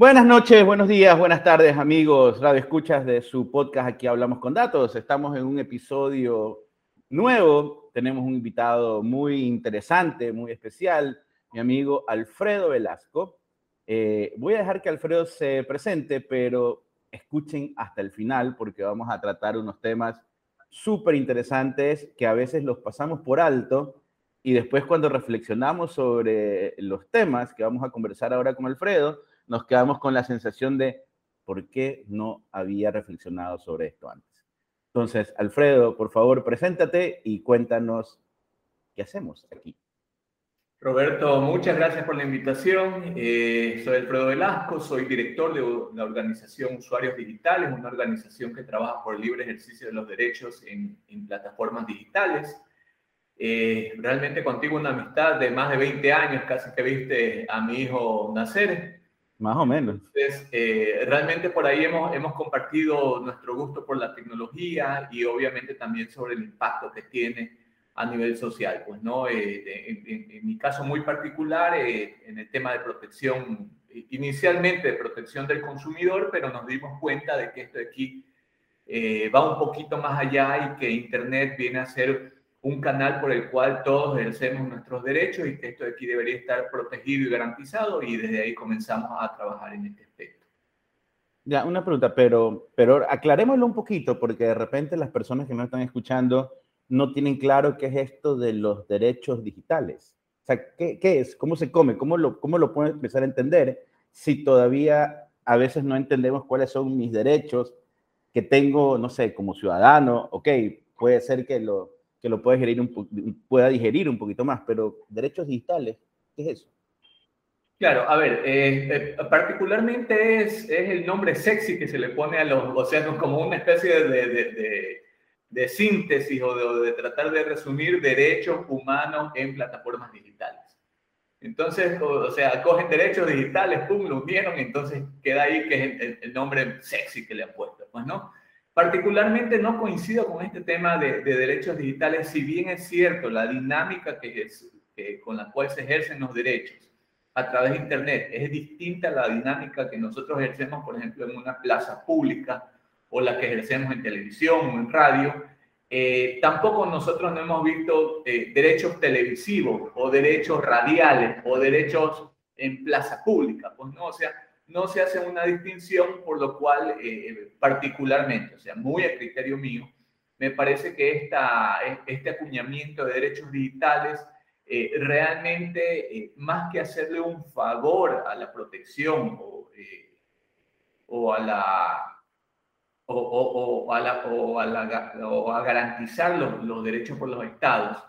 Buenas noches, buenos días, buenas tardes, amigos, radio escuchas de su podcast Aquí Hablamos con Datos. Estamos en un episodio nuevo. Tenemos un invitado muy interesante, muy especial, mi amigo Alfredo Velasco. Eh, voy a dejar que Alfredo se presente, pero escuchen hasta el final porque vamos a tratar unos temas súper interesantes que a veces los pasamos por alto y después cuando reflexionamos sobre los temas que vamos a conversar ahora con Alfredo, nos quedamos con la sensación de por qué no había reflexionado sobre esto antes. Entonces, Alfredo, por favor, preséntate y cuéntanos qué hacemos aquí. Roberto, muchas gracias por la invitación. Eh, soy Alfredo Velasco, soy director de la organización Usuarios Digitales, una organización que trabaja por el libre ejercicio de los derechos en, plataformas digitales. Eh, realmente contigo una amistad de más de 20 años, casi que viste a mi hijo nacer. Más o menos. Entonces, eh, realmente por ahí hemos, hemos compartido nuestro gusto por la tecnología y obviamente también sobre el impacto que tiene a nivel social. Pues, ¿no? Eh, en, mi caso muy particular, eh, en el tema de protección, inicialmente de protección del consumidor, pero nos dimos cuenta de que esto de aquí va un poquito más allá y que Internet viene a ser un canal por el cual todos ejercemos nuestros derechos y que esto de aquí debería estar protegido y garantizado y desde ahí comenzamos a trabajar en este aspecto. Ya, una pregunta, pero, pero aclarémoslo un poquito porque de repente las personas que nos están escuchando no tienen claro qué es esto de los derechos digitales. O sea, ¿qué, qué es? ¿Cómo se come? ¿Cómo lo, ¿Cómo lo pueden empezar a entender si todavía a veces no entendemos cuáles son mis derechos que tengo, no sé, como ciudadano? Ok, puede ser que lo, que lo pueda digerir un, pueda digerir un poquito más, pero derechos digitales, ¿qué es eso? Claro, a ver, eh, eh, particularmente es, es, el nombre sexy que se le pone a los océanos como una especie de, de, de, síntesis o de, tratar de resumir derechos humanos en plataformas digitales. Entonces, o, sea, cogen derechos digitales, pum, lo unieron, entonces queda ahí que es el, el nombre sexy que le han puesto, pues, ¿no? Particularmente no coincido con este tema de, derechos digitales, si bien es cierto la dinámica que es, con la cual se ejercen los derechos a través de Internet es distinta a la dinámica que nosotros ejercemos, por ejemplo, en una plaza pública o la que ejercemos en televisión o en radio. Eh, tampoco nosotros no hemos visto eh, derechos televisivos o derechos radiales o derechos en plaza pública, pues no, o sea, no se hace una distinción, por lo cual eh, particularmente, o sea, muy a criterio mío, me parece que esta, este acuñamiento de derechos digitales eh, realmente, eh, más que hacerle un favor a la protección o, o a la o, o, a, la, o, a, la, o a garantizar los, los derechos por los estados,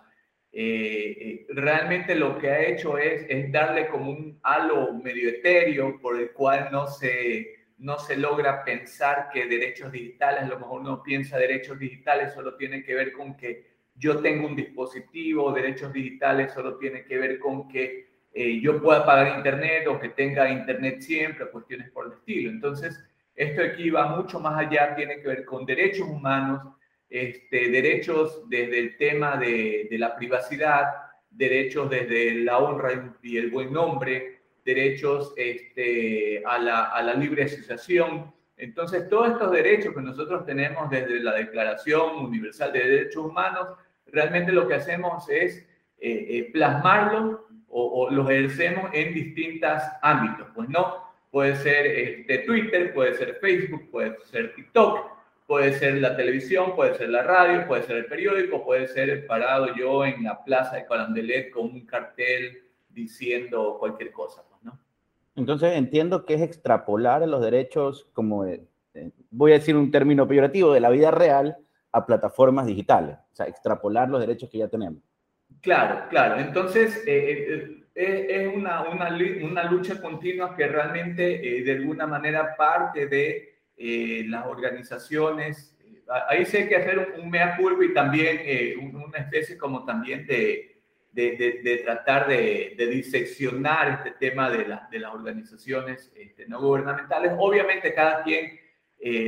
eh, eh, realmente lo que ha hecho es, es, darle como un halo medio etéreo por el cual no se, no se logra pensar que derechos digitales, a lo mejor uno piensa derechos digitales solo tiene que ver con que yo tengo un dispositivo, derechos digitales solo tiene que ver con que eh, yo pueda pagar internet o que tenga internet siempre, cuestiones por el estilo. Entonces, esto aquí va mucho más allá, tiene que ver con derechos humanos, este, derechos desde el tema de, la privacidad, derechos desde la honra y el buen nombre, derechos este, a, la, libre asociación. Entonces, todos estos derechos que nosotros tenemos desde la Declaración Universal de Derechos Humanos, realmente lo que hacemos es eh, eh, plasmarlos o, o, los ejercemos en distintos ámbitos. Pues no, puede ser este, Twitter, puede ser Facebook, puede ser TikTok, Puede ser la televisión, puede ser la radio, puede ser el periódico, puede ser parado yo en la plaza de Calandelet con un cartel diciendo cualquier cosa, pues, ¿no? Entonces entiendo que es extrapolar los derechos, como eh, voy a decir un término peyorativo, de la vida real a plataformas digitales, o sea, extrapolar los derechos que ya tenemos. Claro, claro. Entonces, eh, eh, es una, una, una, lucha continua que realmente de alguna manera parte de eh, las organizaciones. Eh, ahí sí hay que hacer un, mea culpa y también eh, una especie como también de, de, de, tratar de, diseccionar este tema de, la, de las organizaciones este, no gubernamentales. Obviamente cada quien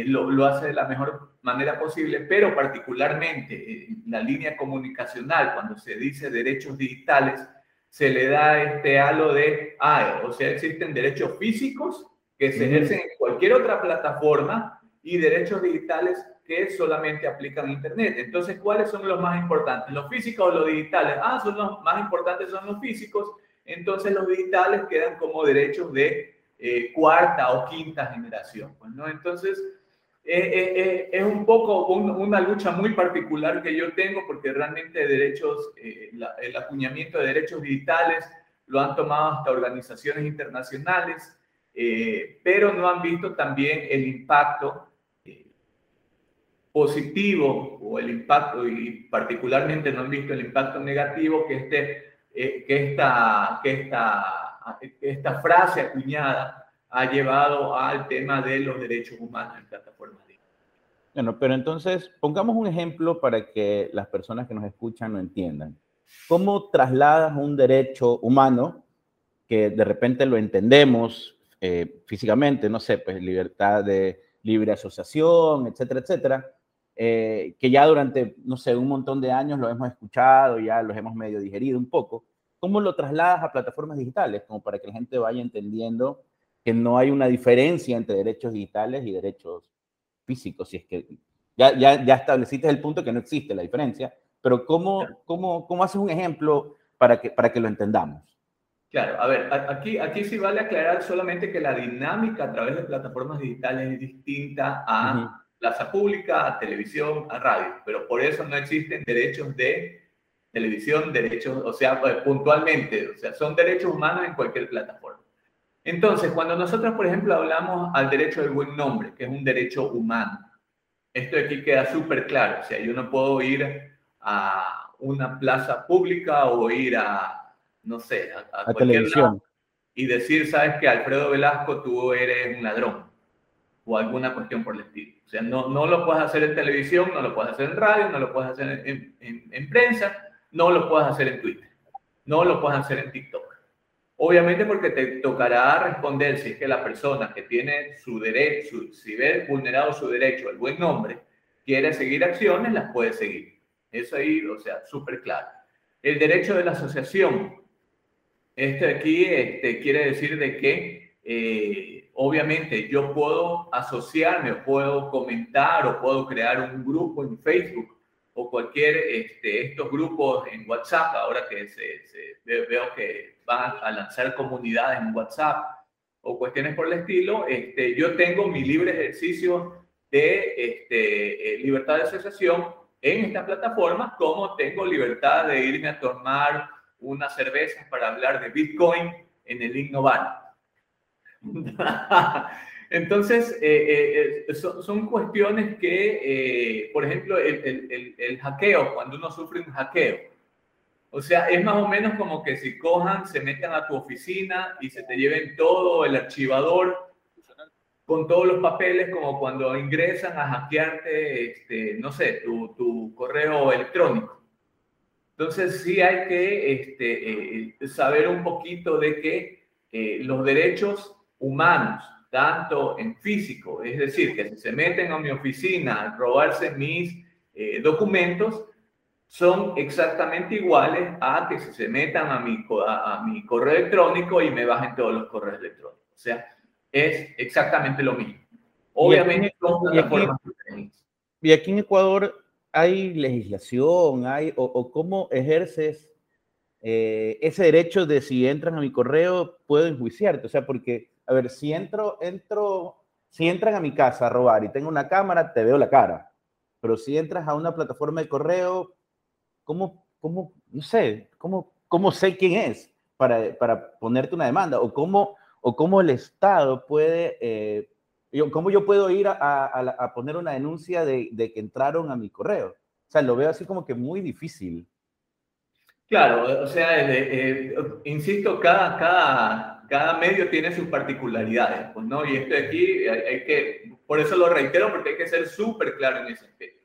lo, lo, hace de la mejor manera posible, pero particularmente en la línea comunicacional, cuando se dice derechos digitales, se le da este halo de, ah, o sea, existen derechos físicos que se ejercen en cualquier otra plataforma y derechos digitales que solamente aplican a Internet. Entonces, ¿cuáles son los más importantes? ¿Los físicos o los digitales? Ah, son los más importantes son los físicos. Entonces, los digitales quedan como derechos de eh, cuarta o quinta generación. Pues, ¿no? Entonces, eh, eh, es un poco una lucha muy particular que yo tengo porque realmente derechos, el acuñamiento de derechos digitales lo han tomado hasta organizaciones internacionales, pero no han visto también el impacto positivo o el impacto, y particularmente no han visto el impacto negativo que, este, que, esta, que, esta, esta frase acuñada ha llevado al tema de los derechos humanos en plataformas. Bueno, pero entonces pongamos un ejemplo para que las personas que nos escuchan lo entiendan. ¿Cómo trasladas un derecho humano que de repente lo entendemos eh, físicamente, no sé, pues libertad de libre asociación, etcétera, etcétera, eh, que ya durante, no sé, un montón de años lo hemos escuchado, ya los hemos medio digerido un poco. ¿Cómo lo trasladas a plataformas digitales? Como para que la gente vaya entendiendo que no hay una diferencia entre derechos digitales y derechos físicos. Si es que ya, ya, ya estableciste el punto que no existe la diferencia, pero ¿cómo, cómo, cómo haces un ejemplo para que, para que lo entendamos? Claro, a ver, aquí, aquí sí vale aclarar solamente que la dinámica a través de plataformas digitales es distinta a plaza pública, a televisión, a radio, pero por eso no existen derechos de televisión, derechos, o sea, pues, puntualmente, o sea, son derechos humanos en cualquier plataforma. Entonces, cuando nosotros, por ejemplo, hablamos al derecho del buen nombre, que es un derecho humano, esto aquí queda súper claro, o sea, yo no puedo ir a una plaza pública o ir a, no sé, a, a televisión y decir, sabes que Alfredo Velasco, tú eres un ladrón o alguna cuestión por el estilo. O sea, no, no lo puedes hacer en televisión, no lo puedes hacer en radio, no lo puedes hacer en, en, prensa, no lo puedes hacer en Twitter, no lo puedes hacer en TikTok. Obviamente porque te tocará responder si es que la persona que tiene su derecho, si ve vulnerado su derecho al buen nombre, quiere seguir acciones, las puede seguir. Eso ahí, o sea, súper claro. El derecho de la asociación. Este aquí este, quiere decir de que eh, obviamente yo puedo asociarme puedo comentar o puedo crear un grupo en Facebook o cualquier este, estos grupos en WhatsApp, ahora que se, veo que van a lanzar comunidades en WhatsApp o cuestiones por el estilo, este, yo tengo mi libre ejercicio de este, eh, libertad de asociación en esta plataforma, como tengo libertad de irme a tomar unas cervezas para hablar de Bitcoin en el Innovar. Entonces, eh, eh, son, cuestiones que, eh, por ejemplo, el, hackeo, cuando uno sufre un hackeo, o sea, es más o menos como que si cojan, se metan a tu oficina y se te lleven todo el archivador con todos los papeles, como cuando ingresan a hackearte, este, no sé, tu, tu correo electrónico. Entonces, sí hay que este, saber un poquito de que los derechos humanos, tanto en físico, es decir, que si se meten a mi oficina a robarse mis eh, documentos, son exactamente iguales a que si se metan a mi, a, mi correo electrónico y me bajen todos los correos electrónicos. O sea, es exactamente lo mismo. Obviamente son plataformas diferentes. Y aquí en Ecuador hay legislación, hay, o, cómo ejerces eh, ese derecho de si entran a mi correo, puedo enjuiciarte. O sea, porque a ver, si entro, entro, si entran a mi casa a robar y tengo una cámara, te veo la cara. Pero si entras a una plataforma de correo, ¿cómo, cómo no sé, cómo, cómo sé quién es para, para ponerte una demanda? ¿O cómo, o cómo el Estado puede, eh, cómo yo puedo ir a, a, poner una denuncia de, de, que entraron a mi correo? O sea, lo veo así como que muy difícil. Claro, o sea, eh, insisto, cada, cada, cada medio tiene sus particularidades, pues, ¿no? Y esto de aquí hay, que, por eso lo reitero, porque hay que ser súper claro en ese aspecto.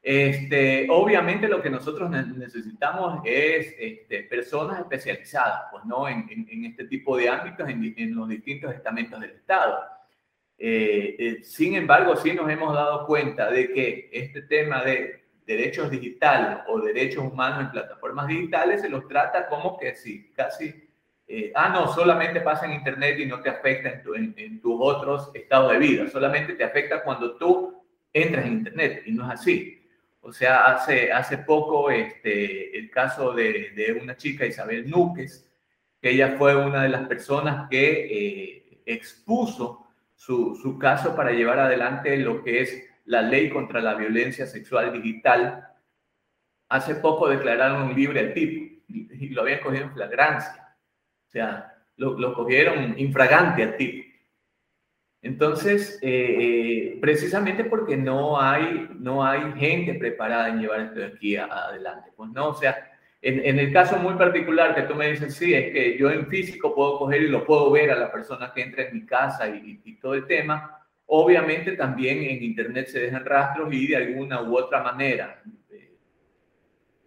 Este, obviamente lo que nosotros necesitamos es este, personas especializadas, pues, ¿no? En, en, este tipo de ámbitos, en, en, los distintos estamentos del Estado. Eh, eh, sin embargo, sí nos hemos dado cuenta de que este tema de derechos digitales o derechos humanos en plataformas digitales se los trata como que sí, casi eh, ah, no, solamente pasa en Internet y no te afecta en, en, tus otros estados de vida, solamente te afecta cuando tú entras en Internet y no es así. O sea, hace, hace poco este, el caso de, de una chica, Isabel Núquez, que ella fue una de las personas que eh, expuso su, su caso para llevar adelante lo que es la ley contra la violencia sexual digital. Hace poco declararon libre al tipo y lo habían cogido en flagrancia. O sea, lo, lo cogieron infragante al tipo. Entonces, eh, eh, precisamente porque no hay, no hay gente preparada en llevar esto de aquí adelante. Pues no, o sea, en, en, el caso muy particular que tú me dices, sí, es que yo en físico puedo coger y lo puedo ver a la persona que entra en mi casa y, y todo el tema. Obviamente también en Internet se dejan rastros y de alguna u otra manera,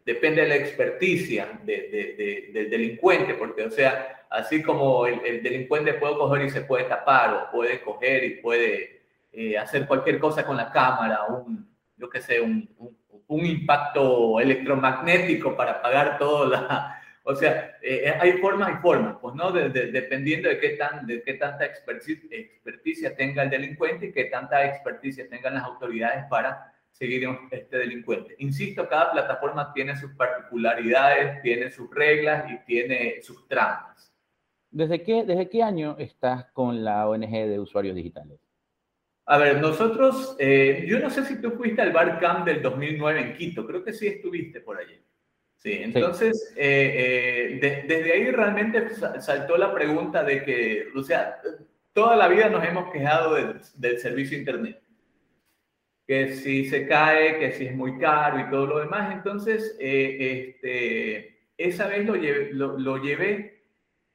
depende de la experticia del delincuente, porque, o sea, así como el, delincuente puede coger y se puede tapar, o puede coger y puede eh, hacer cualquier cosa con la cámara, un, yo qué sé, un, un, impacto electromagnético para apagar todo la... O sea, eh, hay formas y formas, pues, ¿no? dependiendo de qué, tan, de qué tanta experticia tenga el delincuente y qué tanta experticia tengan las autoridades para seguir este delincuente. Insisto, cada plataforma tiene sus particularidades, tiene sus reglas y tiene sus trampas. ¿Desde qué, desde qué año estás con la ONG de usuarios digitales? A ver, nosotros, eh, yo no sé si tú fuiste al Barcamp del 2009 en Quito, creo que sí estuviste por allí. Sí, entonces, eh, eh, desde ahí realmente saltó la pregunta de que, o sea, toda la vida nos hemos quejado del servicio Internet que si se cae, que si es muy caro y todo lo demás. Entonces, eh, este, esa vez lo llevé, lo, llevé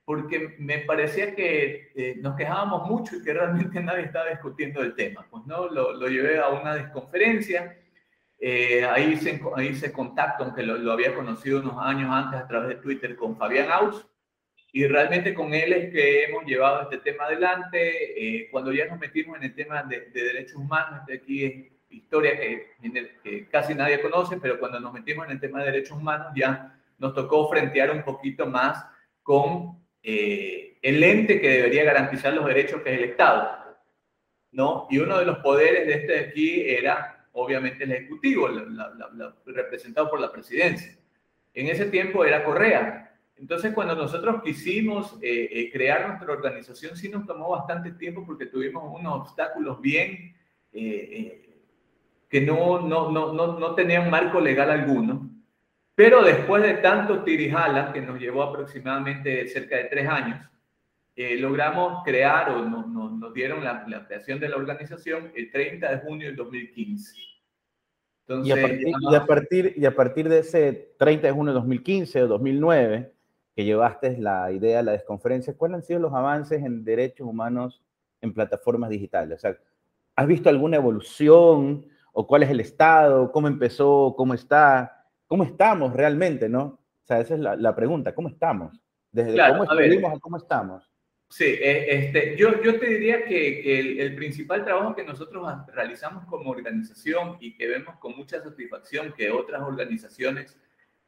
porque me parecía que eh, nos quejábamos mucho y que realmente nadie estaba discutiendo el tema. Pues no, lo, lo llevé a una desconferencia. Eh, ahí, se, ahí se contacto, aunque lo, lo, había conocido unos años antes a través de Twitter, con Fabián Aus. Y realmente con él es que hemos llevado este tema adelante. cuando ya nos metimos en el tema de, de derechos humanos, de aquí historia que, casi nadie conoce, pero cuando nos metimos en el tema de derechos humanos ya nos tocó frentear un poquito más con eh, el ente que debería garantizar los derechos, que es el Estado. ¿no? Y uno de los poderes de este de aquí era, obviamente, el Ejecutivo, representado por la presidencia. En ese tiempo era Correa. Entonces, cuando nosotros quisimos eh, eh, crear nuestra organización, sí nos tomó bastante tiempo porque tuvimos unos obstáculos bien que no, no, no, no, no tenía un marco legal alguno. Pero después de tanto tirijala, que nos llevó aproximadamente cerca de tres años, eh, logramos crear o nos, nos, dieron la, la, creación de la organización el 30 de junio del 2015. Entonces, y, a partir, y, a partir, y a partir de ese 30 de junio de 2015 o 2009, que llevaste la idea de la desconferencia, ¿cuáles han sido los avances en derechos humanos en plataformas digitales? O sea, ¿has visto alguna evolución? o cuál es el estado, cómo empezó, cómo está, cómo estamos realmente, ¿no? O sea, esa es la, pregunta, ¿cómo estamos? Desde cómo estuvimos a, cómo estamos. Sí, eh, este, yo, yo te diría que, el, principal trabajo que nosotros realizamos como organización y que vemos con mucha satisfacción que otras organizaciones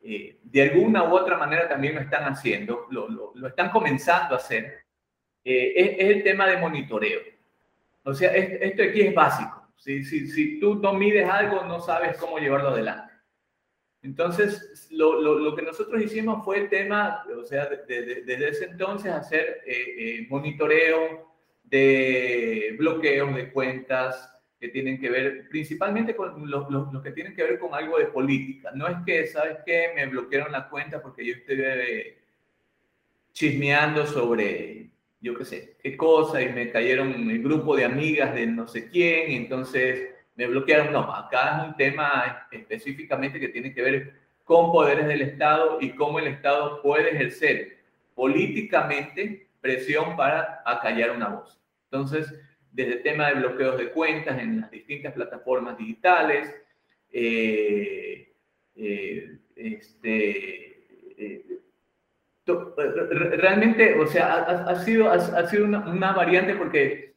eh, de alguna u otra manera también lo están haciendo, lo, lo, están comenzando a hacer, eh, es, el tema de monitoreo. O sea, esto aquí es básico. Si, si, si tú no mides algo, no sabes cómo llevarlo adelante. Entonces, lo, lo, lo, que nosotros hicimos fue el tema, o sea, desde ese entonces hacer eh, eh, monitoreo de bloqueos de cuentas que tienen que ver principalmente con los lo, que tienen que ver con algo de política. No es que, ¿sabes qué? Me bloquearon la cuenta porque yo estoy eh, chismeando sobre yo qué sé, qué cosa, y me cayeron el grupo de amigas de no sé quién, entonces me bloquearon. No, acá es un tema específicamente que tiene que ver con poderes del Estado y cómo el Estado puede ejercer políticamente presión para acallar una voz. Entonces, desde el tema de bloqueos de cuentas en las distintas plataformas digitales, eh, eh, este, eh, realmente, o sea, ha, sido, ha, sido una, variante porque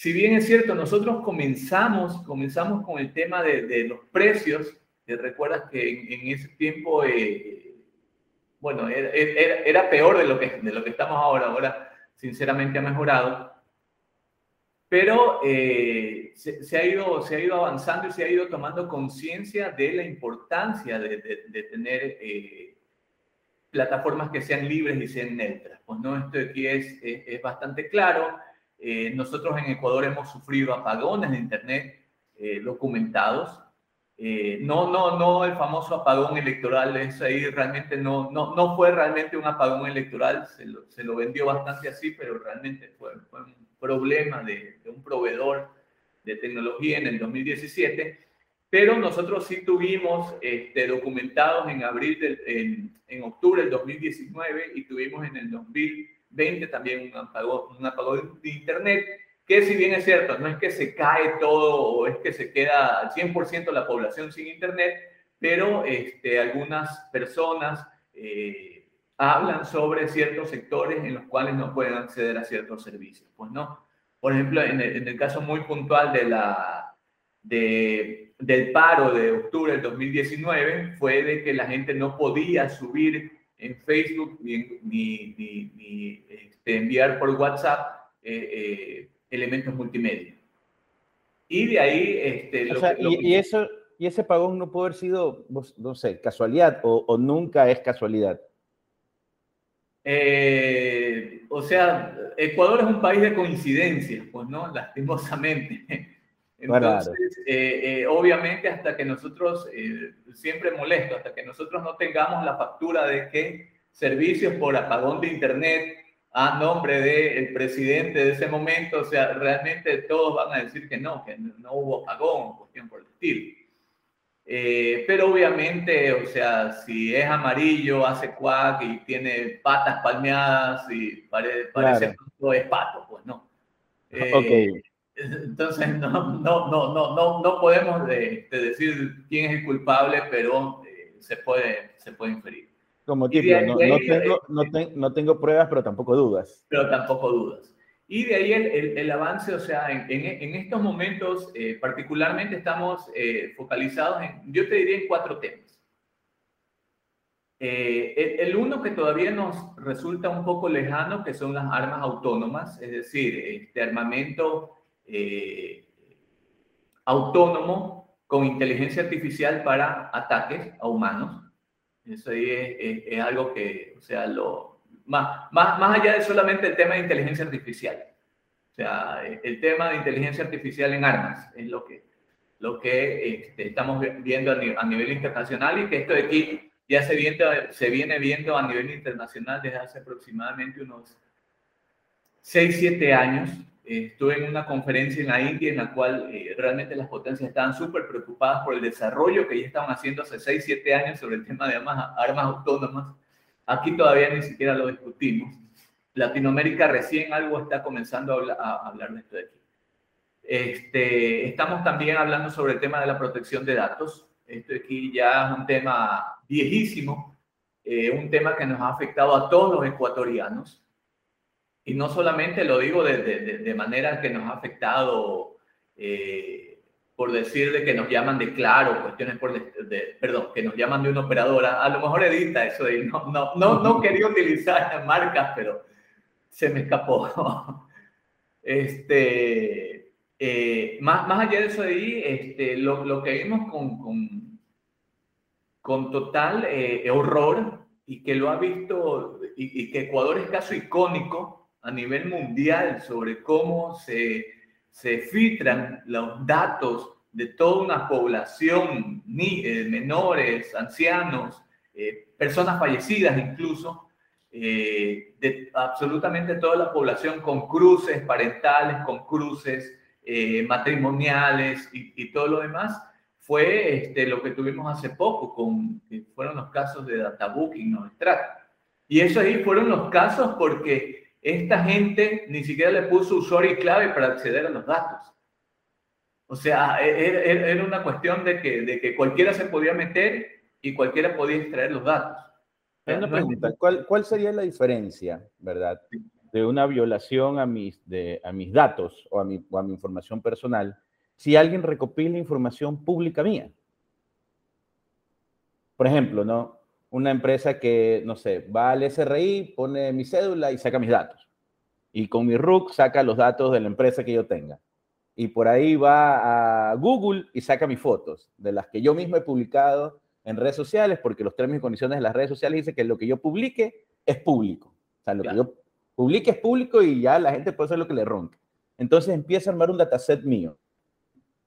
si bien es cierto, nosotros comenzamos, comenzamos con el tema de, los precios, te recuerdas que en, ese tiempo eh, bueno, era, peor de lo, que, de lo que estamos ahora. Ahora, sinceramente, ha mejorado. Pero eh, se, ha ido, se ha ido avanzando y se ha ido tomando conciencia de la importancia de, de, tener eh, plataformas que sean libres y sean neutras. Pues no, esto aquí es, es, bastante claro. Eh, nosotros en Ecuador hemos sufrido apagones de Internet documentados eh, no, no, no el famoso apagón electoral, eso ahí realmente no, no, no fue realmente un apagón electoral, se lo, se lo vendió bastante así, pero realmente fue, fue un problema de, de, un proveedor de tecnología en el 2017. Pero nosotros sí tuvimos este, documentados en abril, del, en, en, octubre del 2019 y tuvimos en el 2020 también un apagón, un apagón de Internet que si bien es cierto, no es que se cae todo o es que se queda al 100% la población sin Internet, pero este, algunas personas eh, hablan sobre ciertos sectores en los cuales no pueden acceder a ciertos servicios. Pues no. Por ejemplo, en el, caso muy puntual de la, de, del paro de octubre del 2019, fue de que la gente no podía subir en Facebook ni, ni, ni, este, enviar por WhatsApp eh, eh, elementos multimedia. Y de ahí... Este, y, eso, ¿Y ese pagón no puede haber sido, no sé, casualidad o, nunca es casualidad? Eh, o sea, Ecuador es un país de coincidencias, pues, ¿no? Lastimosamente. Entonces, eh, eh, obviamente, hasta que nosotros, siempre molesto, hasta que nosotros no tengamos la factura de que servicios por apagón de Internet a nombre del presidente de ese momento, o sea, realmente todos van a decir que no, que no hubo apagón, cuestión por el estilo. Eh, pero obviamente, o sea, si es amarillo, hace cuac y tiene patas palmeadas y parece que es pato, pues no. Eh, entonces, no, no, no, no, no, no podemos de, decir quién es el culpable, pero eh, se, puede, se puede inferir. Como tipo, no, no, tengo, no, no, tengo pruebas, pero tampoco dudas. Pero tampoco dudas. Y de ahí el, el, avance, o sea, en, en, estos momentos eh, particularmente estamos eh, focalizados en, yo te diría, en cuatro temas. Eh, el, uno que todavía nos resulta un poco lejano, que son las armas autónomas, es decir, este armamento autónomo con inteligencia artificial para ataques a humanos. Eso es, algo que, o sea, lo, más, más, más allá de solamente el tema de inteligencia artificial. O sea, el tema de inteligencia artificial en armas es lo que, lo que este, estamos viendo a, nivel internacional y que esto de aquí ya se viene, se viene viendo a nivel internacional desde hace aproximadamente unos 6, 7 años estuve en una conferencia en la India en la cual eh, realmente las potencias estaban súper preocupadas por el desarrollo que ya estaban haciendo hace 6, 7 años sobre el tema de armas, armas autónomas. Aquí todavía ni siquiera lo discutimos. Latinoamérica recién algo está comenzando a hablar, de esto de aquí. Este, estamos también hablando sobre el tema de la protección de datos. Esto aquí ya es un tema viejísimo, eh, un tema que nos ha afectado a todos los ecuatorianos. Y no solamente lo digo de, de, manera que nos ha afectado, eh, por decir de que nos llaman de claro, cuestiones por, de, perdón, que nos llaman de una operadora. A lo mejor edita eso de, no, no, no, no quería utilizar marcas, pero se me escapó. Este, eh, más, más allá de eso de ahí, este, lo, lo que vimos con, con, con total eh, horror y que lo ha visto y, y que Ecuador es caso icónico a nivel mundial sobre cómo se, se filtran los datos de toda una población, ni, eh, menores, ancianos, eh, personas fallecidas incluso, eh, de absolutamente toda la población con cruces parentales, con cruces matrimoniales y, todo lo demás, fue este, lo que tuvimos hace poco, con, fueron los casos de databooking, no Y eso ahí fueron los casos porque esta gente ni siquiera le puso usuario y clave para acceder a los datos. O sea, era una cuestión de que, de que cualquiera se podía meter y cualquiera podía extraer los datos. Una pregunta, ¿cuál, ¿cuál sería la diferencia, verdad, de una violación a mis, de, a mis datos o a mi, o a mi información personal si alguien recopila información pública mía? Por ejemplo, ¿no? Una empresa que, no sé, va al SRI, pone mi cédula y saca mis datos. Y con mi RUC saca los datos de la empresa que yo tenga. Y por ahí va a Google y saca mis fotos, de las que yo mismo he publicado en redes sociales, porque los términos y condiciones de las redes sociales dicen que lo que yo publique es público. O sea, lo que yo publique es público y ya la gente puede hacer lo que le ronque. Entonces empieza a armar un dataset mío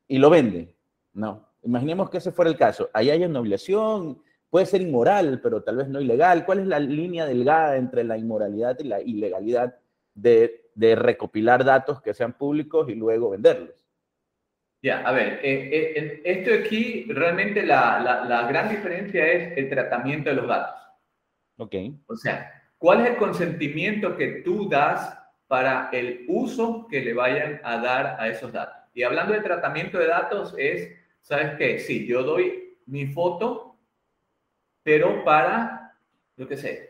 y lo vende. No, imaginemos que ese fuera el caso. Ahí hay una obligación, puede ser inmoral, pero tal vez no ilegal. ¿Cuál es la línea delgada entre la inmoralidad y la ilegalidad de, de recopilar datos que sean públicos y luego venderlos? Ya, a ver, eh, eh, esto aquí realmente la, la, la, gran diferencia es el tratamiento de los datos. Ok. O sea, ¿cuál es el consentimiento que tú das para el uso que le vayan a dar a esos datos? Y hablando de tratamiento de datos es, ¿sabes qué? Sí, yo doy mi foto, pero para, yo qué sé,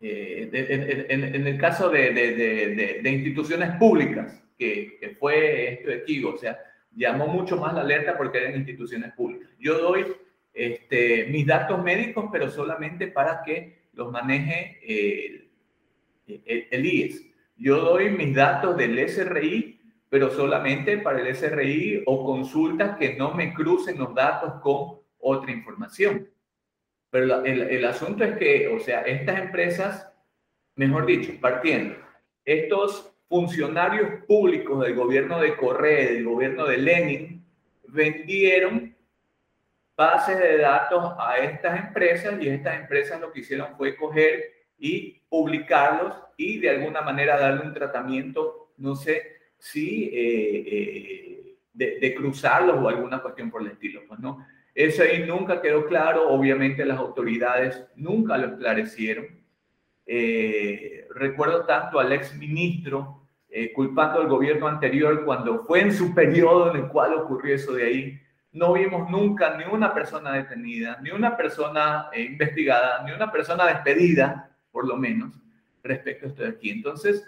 eh, en, en, el caso de, de, de instituciones públicas, que, que, fue esto de Kigo, o sea, llamó mucho más la alerta porque eran instituciones públicas. Yo doy este, mis datos médicos, pero solamente para que los maneje el, el, IES. Yo doy mis datos del SRI, pero solamente para el SRI o consultas que no me crucen los datos con otra información. Pero el, el asunto es que, o sea, estas empresas, mejor dicho, partiendo, estos funcionarios públicos del gobierno de Correa, del gobierno de Lenin, vendieron bases de datos a estas empresas y estas empresas lo que hicieron fue coger y publicarlos y de alguna manera darle un tratamiento, no sé si eh, eh, de, cruzarlos o alguna cuestión por el estilo. Pues, ¿no? Eso ahí nunca quedó claro, obviamente las autoridades nunca lo esclarecieron. Eh, recuerdo tanto al ex ministro eh, culpando al gobierno anterior cuando fue en su periodo en el cual ocurrió eso de ahí. No vimos nunca ni una persona detenida, ni una persona eh, investigada, ni una persona despedida, por lo menos, respecto a esto de aquí. Entonces,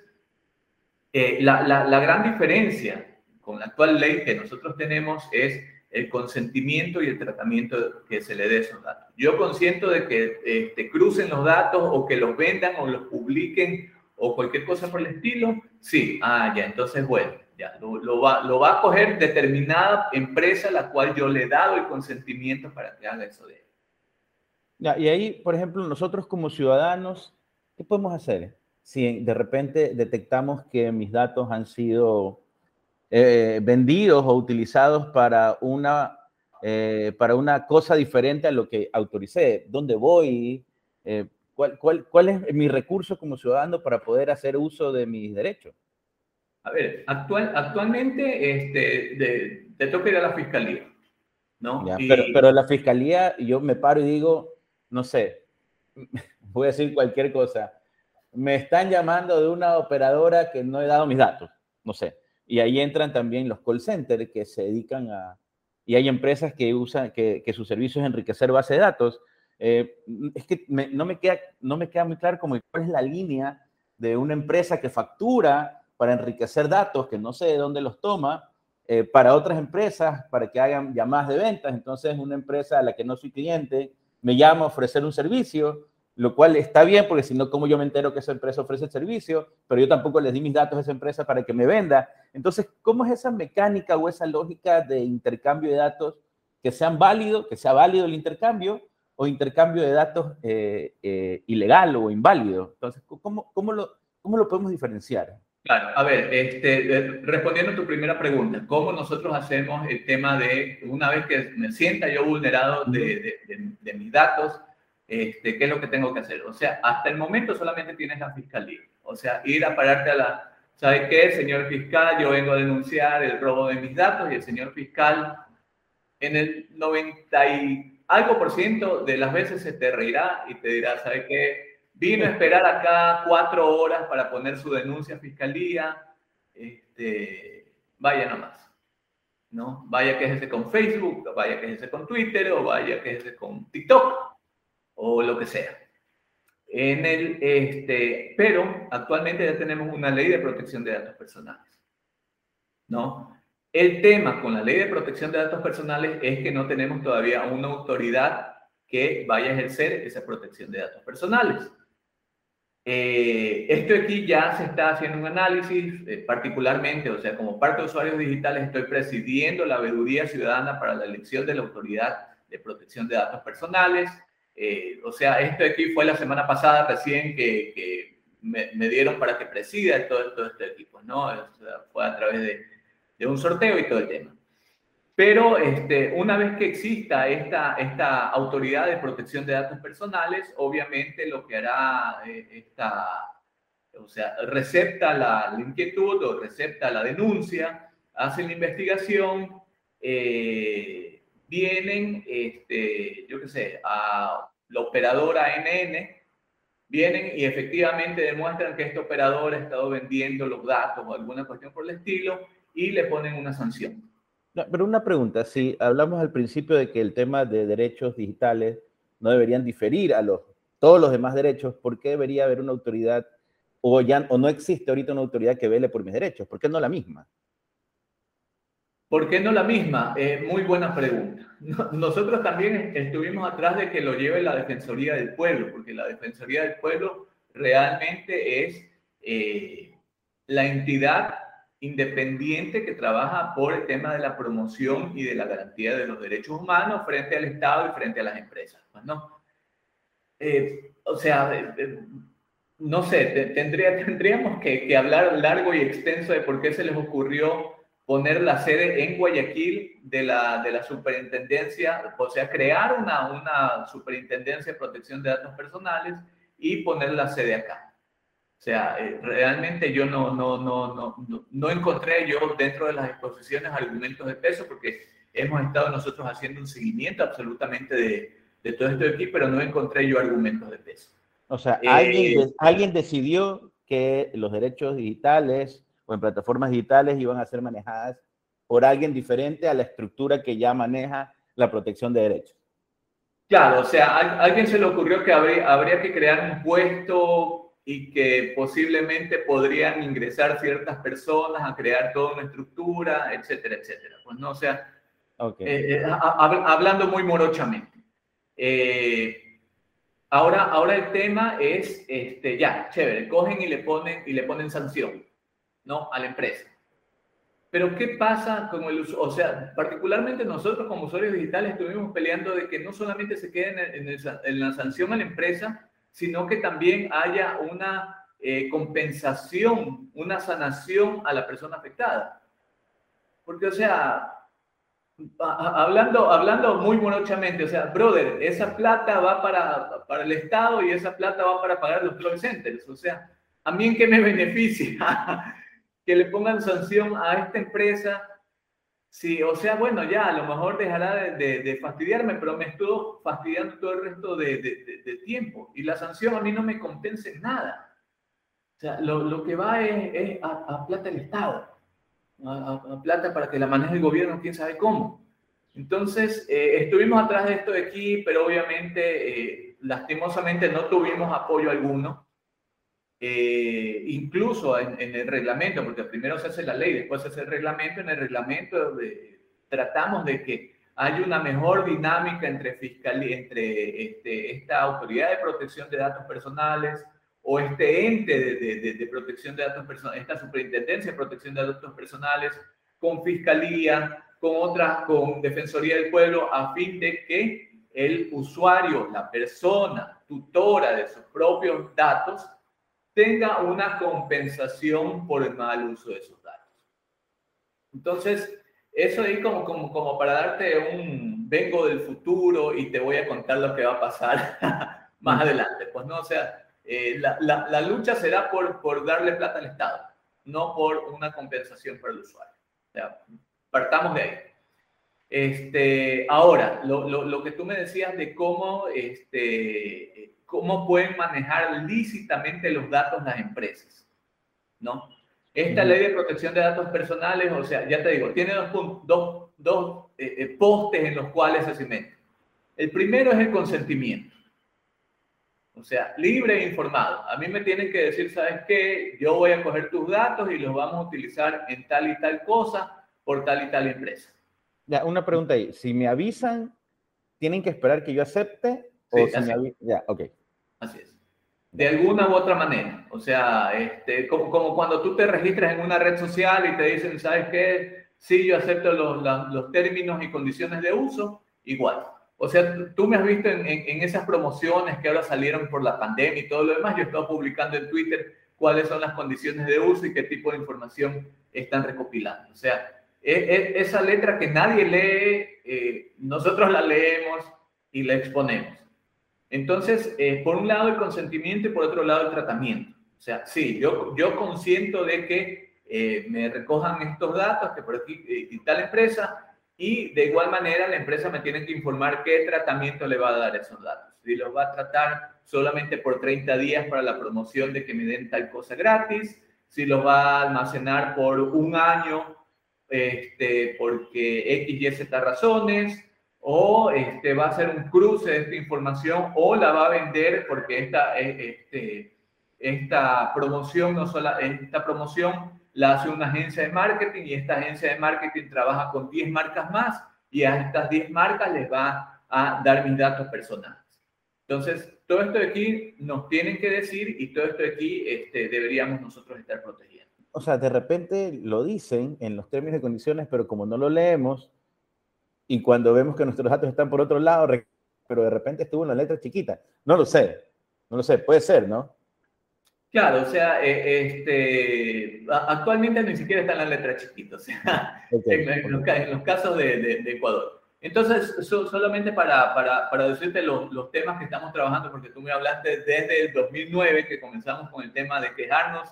eh, la, la, gran diferencia con la actual ley que nosotros tenemos es el consentimiento y el tratamiento que se le dé a esos datos. Yo consiento de que este, crucen los datos o que los vendan o los publiquen o cualquier cosa por el estilo, sí, ah, ya, entonces bueno, ya, lo, va, lo va a coger determinada empresa a la cual yo le he dado el consentimiento para que haga eso de él. Ya, y ahí, por ejemplo, nosotros como ciudadanos, ¿qué podemos hacer? Si de repente detectamos que mis datos han sido eh, vendidos o utilizados para una, eh, para una cosa diferente a lo que autoricé, ¿dónde voy? Eh, ¿Cuál, cuál, cuál es mi recurso como ciudadano para poder hacer uso de mis derechos? A ver, actual, actualmente este, te toca ir a la fiscalía, ¿no? pero, pero la fiscalía, yo me paro y digo, no sé, voy a decir cualquier cosa. Me están llamando de una operadora que no he dado mis datos, no sé. Y ahí entran también los call centers que se dedican a... Y hay empresas que usan, que, que su servicio es enriquecer base de datos eh, es que no, me queda, no me queda muy claro cuál es la línea de una empresa que factura para enriquecer datos, que no sé de dónde los toma, eh, para otras empresas, para que hagan llamadas de ventas. Entonces, una empresa a la que no soy cliente me llama a ofrecer un servicio, lo cual está bien, porque si no, ¿cómo yo me entero que esa empresa ofrece el servicio? Pero yo tampoco les di mis datos a esa empresa para que me venda. Entonces, ¿cómo es esa mecánica o esa lógica de intercambio de datos que sean válido, que sea válido el intercambio, o intercambio de datos eh, eh, ilegal o inválido. Entonces, ¿cómo, cómo, lo, ¿cómo lo podemos diferenciar? Claro, a ver, este, eh, respondiendo a tu primera pregunta, ¿cómo nosotros hacemos el tema de, una vez que me sienta yo vulnerado de, de, mis datos, este, qué es lo que tengo que hacer? O sea, hasta el momento solamente tienes la fiscalía. O sea, ir a pararte a la, ¿sabe qué, señor fiscal? Yo vengo a denunciar el robo de mis datos y el señor fiscal en el 90 algo por ciento de las veces se te reirá y te dirá, ¿sabe qué? Vino a esperar acá cuatro horas para poner su denuncia a fiscalía, este, vaya nomás, ¿no? Vaya que ese con Facebook, vaya que ese con Twitter, o vaya que ese con TikTok, o lo que sea. En el, este, pero actualmente ya tenemos una ley de protección de datos personales, ¿no? El tema con la ley de protección de datos personales es que no tenemos todavía una autoridad que vaya a ejercer esa protección de datos personales. Eh, esto aquí ya se está haciendo un análisis, eh, particularmente, o sea, como parte de usuarios digitales, estoy presidiendo la veeduría ciudadana para la elección de la autoridad de protección de datos personales. Eh, o sea, esto aquí fue la semana pasada recién que, me, dieron para que presida todo, todo este equipo, ¿no? fue a través de, de un sorteo y todo el tema. Pero este, una vez que exista esta, esta autoridad de protección de datos personales, obviamente lo que hará eh, esta, o sea, recepta la, inquietud o recepta la denuncia, hacen la investigación, eh, vienen, este, yo qué sé, a la operadora ANN, vienen y efectivamente demuestran que este operador ha estado vendiendo los datos o alguna cuestión por el estilo y le ponen una sanción. Pero una pregunta, si hablamos al principio de que el tema de derechos digitales no deberían diferir a los, todos los demás derechos, ¿por qué debería haber una autoridad o, ya, o no existe ahorita una autoridad que vele por mis derechos? ¿Por qué no la misma? ¿Por qué no la misma? Eh, muy buena pregunta. Nosotros también estuvimos atrás de que lo lleve la Defensoría del Pueblo, porque la Defensoría del Pueblo realmente es eh, la entidad independiente que trabaja por el tema de la promoción y de la garantía de los derechos humanos frente al Estado y frente a las empresas. Pues, ¿no? Eh, o sea, eh, eh, no sé, tendría, tendríamos que, que, hablar largo y extenso de por qué se les ocurrió poner la sede en Guayaquil de la, de la superintendencia, o sea, crear una, una superintendencia de protección de datos personales y poner la sede acá. O sea, eh, realmente yo no, no, no, no, no encontré yo dentro de las exposiciones argumentos de peso porque hemos estado nosotros haciendo un seguimiento absolutamente de, de todo esto de aquí, pero no encontré yo argumentos de peso. O sea, alguien, eh, alguien decidió que los derechos digitales o en plataformas digitales iban a ser manejadas por alguien diferente a la estructura que ya maneja la protección de derechos. Claro, o sea, a alguien se le ocurrió que habría, habría que crear un puesto y que posiblemente podrían ingresar ciertas personas a crear toda una estructura, etcétera, etcétera. Pues no, o sea, eh, eh, hablando muy morochamente. Eh, ahora, ahora el tema es, este, ya, chévere, cogen y le ponen, y le ponen sanción, ¿no? A la empresa. Pero ¿qué pasa con el uso? O sea, particularmente nosotros como usuarios digitales estuvimos peleando de que no solamente se quede en, en la sanción a la empresa, sino que también haya una eh, compensación, una sanación a la persona afectada. Porque, o sea, hablando, hablando muy morochamente, o sea, brother, esa plata va para, para el Estado y esa plata va para pagar los call centers. O sea, ¿a mí en qué me beneficia que le pongan sanción a esta empresa Sí, o sea, bueno, ya a lo mejor dejará de, fastidiarme, pero me estuvo fastidiando todo el resto de, tiempo. Y la sanción a mí no me compensa en nada. O sea, lo, que va es, a, plata del Estado, a, plata para que la maneje el gobierno, quién sabe cómo. Entonces, eh, estuvimos atrás de esto de aquí, pero obviamente, eh, lastimosamente, no tuvimos apoyo alguno. Eh, incluso en, el reglamento, porque primero se hace la ley, después se hace el reglamento, en el reglamento tratamos de que haya una mejor dinámica entre, fiscalía, entre este, esta autoridad de protección de datos personales o este ente de, de, protección de datos personales, esta superintendencia de protección de datos personales, con fiscalía, con otras, con Defensoría del Pueblo, a fin de que el usuario, la persona tutora de sus propios datos, tenga una compensación por el mal uso de esos datos. Entonces, eso ahí como, como, como para darte un vengo del futuro y te voy a contar lo que va a pasar más adelante. Pues no, o sea, eh, la, la, la, lucha será por, por darle plata al Estado, no por una compensación para el usuario. O sea, partamos de ahí. Este, ahora, lo, lo, lo, que tú me decías de cómo este, cómo pueden manejar lícitamente los datos las empresas, ¿no? Esta ley de protección de datos personales, o sea, ya te digo, tiene dos, dos, dos eh, eh, postes en los cuales se cimenta. El primero es el consentimiento. O sea, libre e informado. A mí me tienen que decir, ¿sabes qué? Yo voy a coger tus datos y los vamos a utilizar en tal y tal cosa por tal y tal empresa. Ya, una pregunta ahí. Si me avisan tienen que esperar que yo acepte Sí, así. me Ya, ok. Así es. De alguna u otra manera. O sea, este, como, como cuando tú te registras en una red social y te dicen, ¿sabes qué? Sí, yo acepto los, los términos y condiciones de uso, igual. O sea, tú- me has visto en, en- en esas promociones que ahora salieron por la pandemia y todo lo demás. Yo he estado publicando en Twitter cuáles son las condiciones de uso y qué tipo de información están recopilando. O sea, e- e- esa letra que nadie lee, eh, nosotros la leemos y la exponemos. Entonces, eh, por un lado el consentimiento y por otro lado el tratamiento. O sea, sí, yo, yo consiento de que eh, me recojan estos datos, que por aquí eh, y tal empresa, y de igual manera la empresa me tiene que informar qué tratamiento le va a dar esos datos. Si los va a tratar solamente por 30 días para la promoción de que me den tal cosa gratis, si los va a almacenar por un año este, porque X, Y, Z razones, o este, va a hacer un cruce de esta información, o la va a vender porque esta, eh, este, esta promoción no sola, esta promoción la hace una agencia de marketing y esta agencia de marketing trabaja con 10 marcas más y a estas 10 marcas les va a dar mis datos personales. Entonces, todo esto de aquí nos tienen que decir y todo esto de aquí este, deberíamos nosotros estar protegiendo. O sea, de repente lo dicen en los términos y condiciones, pero como no lo leemos y cuando vemos que nuestros datos están por otro lado, pero de repente estuvo en la letra chiquita. No lo sé, no lo sé, puede ser, ¿no? Claro, o sea, eh, este, actualmente ni siquiera está en la letra chiquita, o sea, Ok, en, en los, en los casos de, de- de Ecuador. Entonces, so- solamente para, para, para decirte los, los temas que estamos trabajando, porque tú me hablaste desde el 2009 que comenzamos con el tema de quejarnos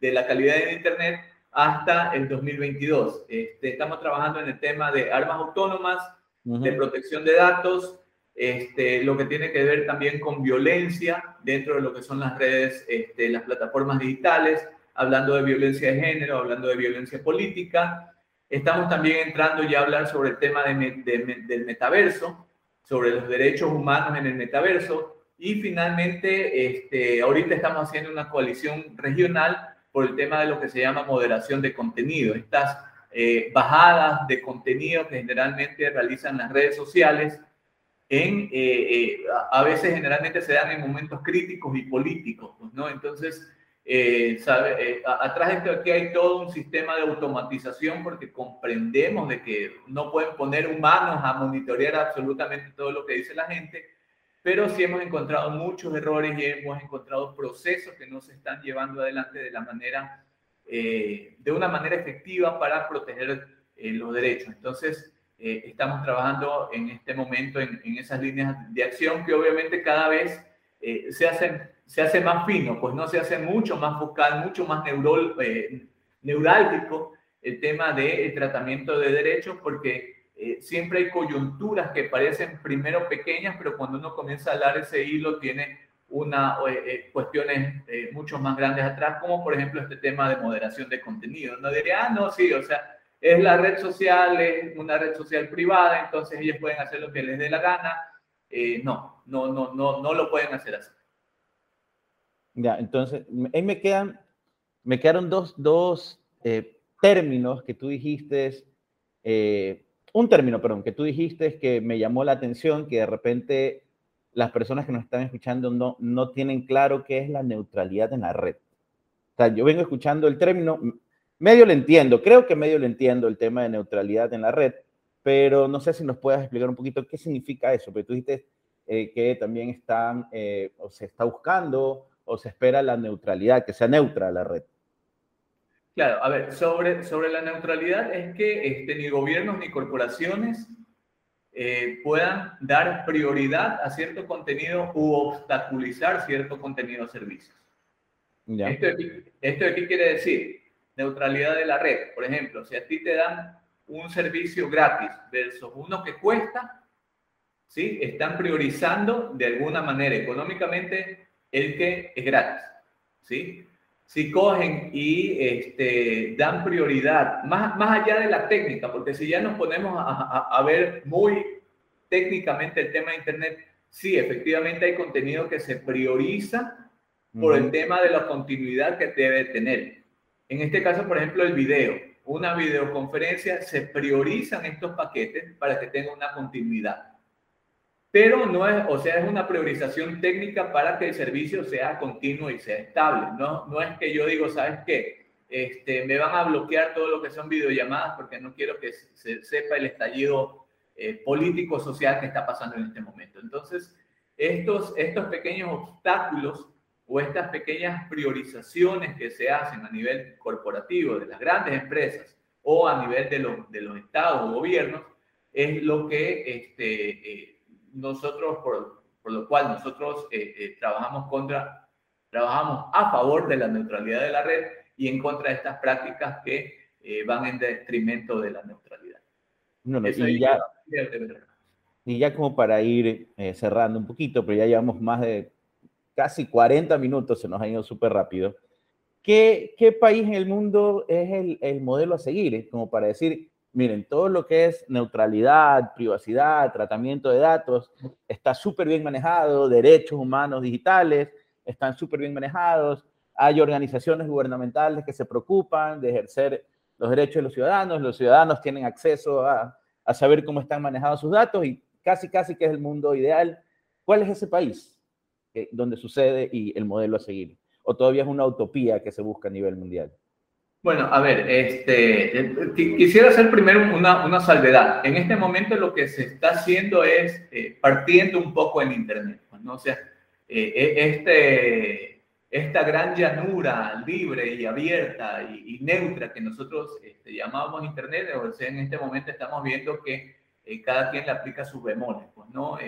de la calidad de Internet hasta el 2022. Este, estamos trabajando en el tema de armas autónomas, de protección de datos, este, lo que tiene que ver también con violencia dentro de lo que son las redes, este, las plataformas digitales, hablando de violencia de género, hablando de violencia política. Estamos también entrando ya a hablar sobre el tema de de del metaverso, sobre los derechos humanos en el metaverso. Y finalmente, este, ahorita estamos haciendo una coalición regional por el tema de lo que se llama moderación de contenido. Estas eh, bajadas de contenido que generalmente realizan las redes sociales en, eh, eh, a veces generalmente se dan en momentos críticos y políticos, pues, ¿no? Entonces, eh, sabe, eh, atrás de esto aquí hay todo un sistema de automatización porque comprendemos de que no pueden poner humanos a monitorear absolutamente todo lo que dice la gente, pero sí hemos encontrado muchos errores y hemos encontrado procesos que no se están llevando adelante de la manera, eh, de una manera efectiva para proteger eh, los derechos. Entonces, eh, estamos trabajando en este momento en, en esas líneas de acción que obviamente cada vez eh, se, hacen, se hace más fino, pues no se hace mucho más focal, mucho más eh, neurálgico el tema del tratamiento de derechos, porque eh, siempre hay coyunturas que parecen primero pequeñas, pero cuando uno comienza a hablar ese hilo tiene una, eh, eh, cuestiones eh, mucho más grandes atrás, como por ejemplo este tema de moderación de contenido. No diría, ah, no, sí, o sea, es la red social, es una red social privada, entonces ellos pueden hacer lo que les dé la gana. Eh, no, no, no, no, no lo pueden hacer así. Ya, entonces, ahí me quedan, me quedaron dos, dos eh, términos que tú dijiste, eh, un término, perdón, que tú dijiste que me llamó la atención, que de repente las personas que nos están escuchando no, no tienen claro qué es la neutralidad en la red. O sea, yo vengo escuchando el término, medio lo entiendo, creo que medio lo entiendo el tema de neutralidad en la red, pero no sé si nos puedas explicar un poquito qué significa eso, porque tú dijiste eh, que también están, eh, o se está buscando o se espera la neutralidad, que sea neutra la red. Claro, a ver, sobre, sobre la neutralidad es que este, ni gobiernos ni corporaciones eh, puedan dar prioridad a cierto contenido u obstaculizar cierto contenido o servicios. ¿ya? Esto, aquí- esto de aquí quiere decir neutralidad de la red. Por ejemplo, si a ti te dan un servicio gratis versus uno que cuesta, ¿sí? Están priorizando de alguna manera económicamente el que es gratis, ¿sí? Si cogen y este, dan prioridad, más, más allá de la técnica, porque si ya nos ponemos a, a- a ver muy técnicamente el tema de Internet, sí, efectivamente hay contenido que se prioriza por el Ujú. tema de la continuidad que debe tener. En este caso, por ejemplo, el video. Una videoconferencia se priorizan estos paquetes para que tenga una continuidad. Pero no es, o sea, es una priorización técnica para que el servicio sea continuo y sea estable. No, no es que yo digo, ¿sabes qué? Este, me van a bloquear todo lo que son videollamadas porque no quiero que se sepa el estallido eh, político-social que está pasando en este momento. Entonces, estos, estos pequeños obstáculos o estas pequeñas priorizaciones que se hacen a nivel corporativo de las grandes empresas o a nivel de los, de los estados o gobiernos es lo que este, eh, nosotros, por, por, lo cual nosotros eh, trabajamos contra, trabajamos a favor de la neutralidad de la red y en contra de estas prácticas que eh, van en detrimento de la neutralidad. y, ya, y, ya, como para ir eh, cerrando un poquito, pero ya llevamos más de casi 40 minutos, se nos ha ido súper rápido. ¿Qué, ¿Qué, país en el mundo es el, el modelo a seguir? Como para decir, miren, todo lo que es neutralidad, privacidad, tratamiento de datos, está súper bien manejado, derechos humanos digitales están súper bien manejados, hay organizaciones gubernamentales que se preocupan de ejercer los derechos de los ciudadanos, los ciudadanos tienen acceso a, a saber cómo están manejados sus datos y casi, casi que es el mundo ideal. ¿Cuál es ese país donde sucede y el modelo a seguir? ¿O todavía es una utopía que se busca a nivel mundial? Bueno, a ver, este, eh, quisiera hacer primero una, una salvedad. En este momento lo que se está haciendo es eh, partiendo un poco en Internet. ¿no? O sea, eh, este, esta gran llanura libre y abierta y, neutra que nosotros este, Internet, o sea, en este momento estamos viendo que eh, cada quien le aplica sus bemoles, pues, ¿no?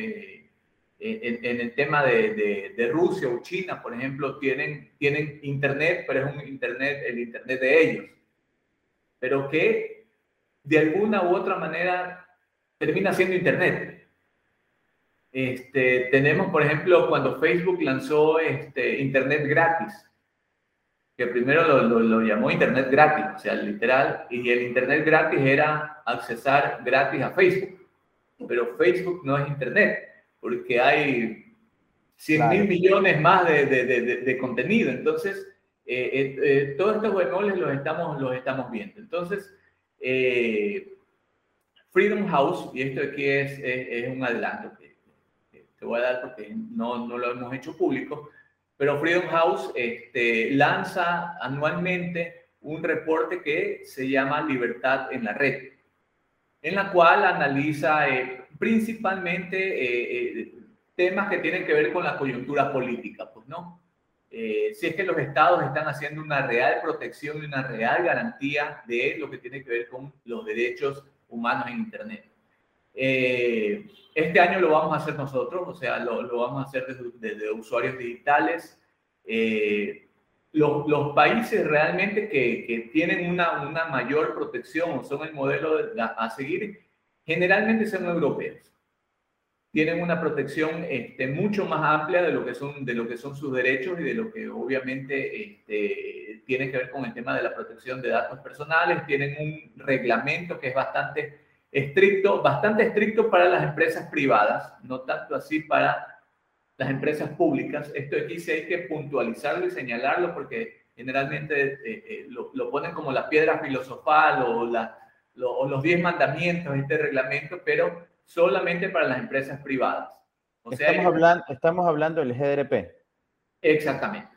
Eh, en, el tema de, de, Rusia o China, por ejemplo, tienen, tienen Internet, pero es un Internet, el Internet de ellos, pero que de alguna u otra manera termina siendo Internet. Este, tenemos, por ejemplo, cuando Facebook lanzó este, Internet gratis, que primero lo, lo, llamó Internet gratis, o sea, literal, y el Internet gratis era accesar gratis a Facebook. Pero Facebook no es Internet, porque hay 100 mil millones más de, de, de, contenido. Entonces, eh, eh, eh, todos estos bemoles los estamos, los estamos viendo. Entonces, Freedom House, y esto aquí es, es, es un adelanto, te voy a dar porque no, no lo hemos hecho público, pero Freedom House este, lanza anualmente un reporte que se llama Libertad en la Red, en la cual analiza eh, principalmente eh, eh, temas que tienen que ver con la coyuntura política, pues no. si es que los estados están haciendo una real protección y una real garantía de lo que tiene que ver con los derechos humanos en Internet. Eh, este año lo vamos a hacer nosotros, o sea, lo, lo vamos a hacer desde, usuarios digitales. Eh, los, los, países realmente que, que tienen una, una, mayor protección o son el modelo a seguir, generalmente son europeos. Tienen una protección este, mucho más amplia de lo, que son, de lo que son sus derechos y de lo que obviamente este, tiene que ver con el tema de la protección de datos personales. Tienen un reglamento que es bastante estricto, bastante estricto para las empresas privadas, no tanto así para las empresas públicas. Esto aquí sí hay que puntualizarlo y señalarlo porque generalmente eh, eh, lo, ponen como la piedra filosofal o, la, los diez mandamientos, este reglamento, pero solamente para las empresas privadas. O sea, estamos, hablando, estamos hablando del GDP. Exactamente.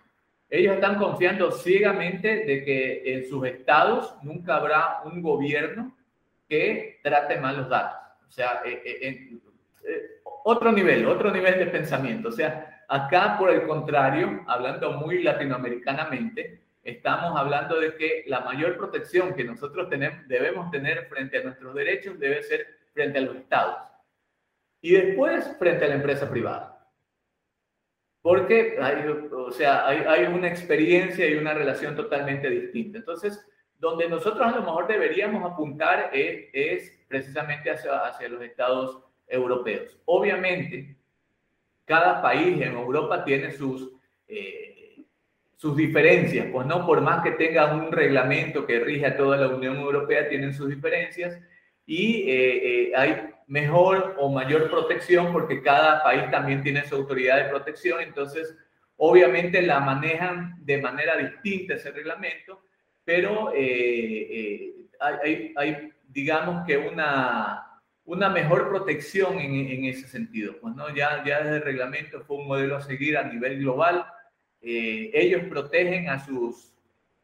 Ellos están confiando ciegamente de que en sus estados nunca habrá un gobierno que trate mal los datos. O sea, eh, eh, eh, otro nivel, otro nivel de pensamiento. O sea, acá por el contrario, hablando muy latinoamericanamente, estamos hablando de que la mayor protección que nosotros tenemos, debemos tener frente a nuestros derechos debe ser frente a los estados. Y después frente a la empresa privada. Porque hay, o sea, hay, hay una experiencia y una relación totalmente distinta. Entonces, donde nosotros a lo mejor deberíamos apuntar es, precisamente hacia, hacia, los estados europeos. Obviamente, cada país en Europa tiene sus, eh, sus diferencias, pues no por más que tenga un reglamento que rige a toda la Unión Europea, tienen sus diferencias y eh, eh, hay mejor o mayor protección porque cada país también tiene su autoridad de protección, entonces obviamente la manejan de manera distinta ese reglamento pero eh, eh, hay, hay, digamos que una, una mejor protección en, en, ese sentido. Pues, ¿no? ya, ya desde el reglamento fue un modelo a seguir a nivel global. Eh, ellos protegen a sus,